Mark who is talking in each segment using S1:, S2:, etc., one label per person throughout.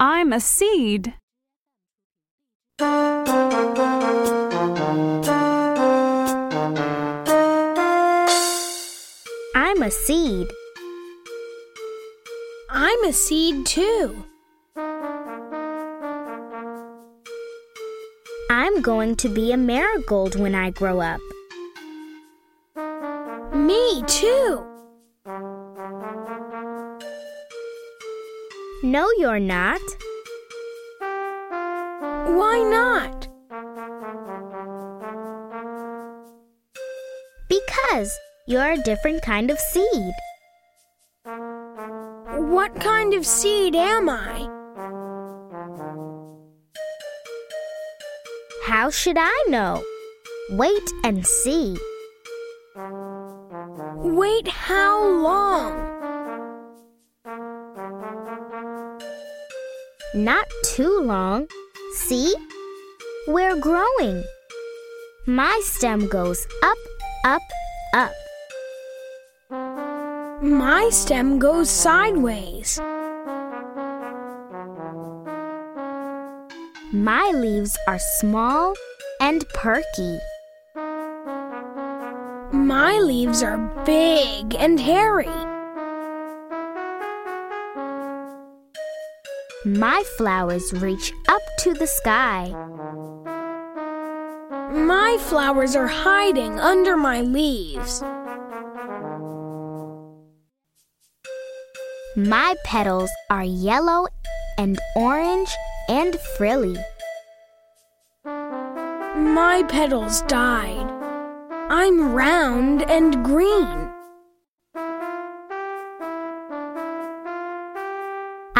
S1: I'm a seed.
S2: I'm a seed.
S3: I'm a seed too.
S2: I'm going to be a marigold when I grow up.
S3: Me too.
S2: No, you're not.
S3: Why not?
S2: Because you're a different kind of seed.
S3: What kind of seed am I?
S2: How should I know? Wait and see.
S3: Wait how long?
S2: Not too long. See? We're growing. My stem goes up, up, up.
S3: My stem goes sideways.
S2: My leaves are small and perky.
S3: My leaves are big and hairy.
S2: My flowers reach up to the sky.
S3: My flowers are hiding under my leaves.
S2: My petals are yellow and orange and frilly.
S3: My petals died. I'm round and green.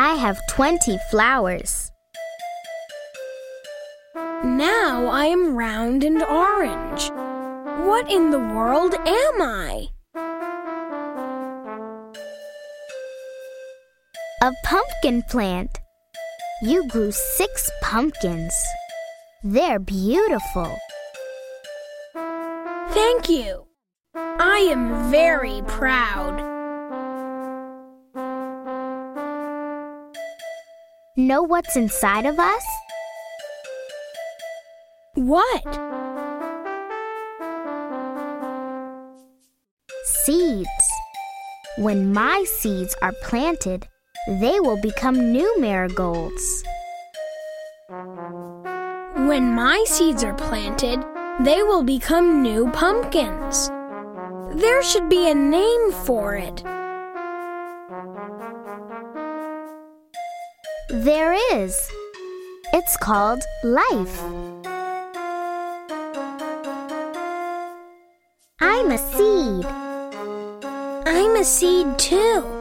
S2: I have 20 flowers.
S3: Now I am round and orange. What in the world am I?
S2: A pumpkin plant. You grew six pumpkins. They're beautiful.
S3: Thank you. I am very proud.
S2: Know what's inside of us?
S3: What?
S2: Seeds. When my seeds are planted, they will become new marigolds.
S3: When my seeds are planted, they will become new pumpkins. There should be a name for it.
S2: There is. It's called life. I'm a seed.
S3: I'm a seed too.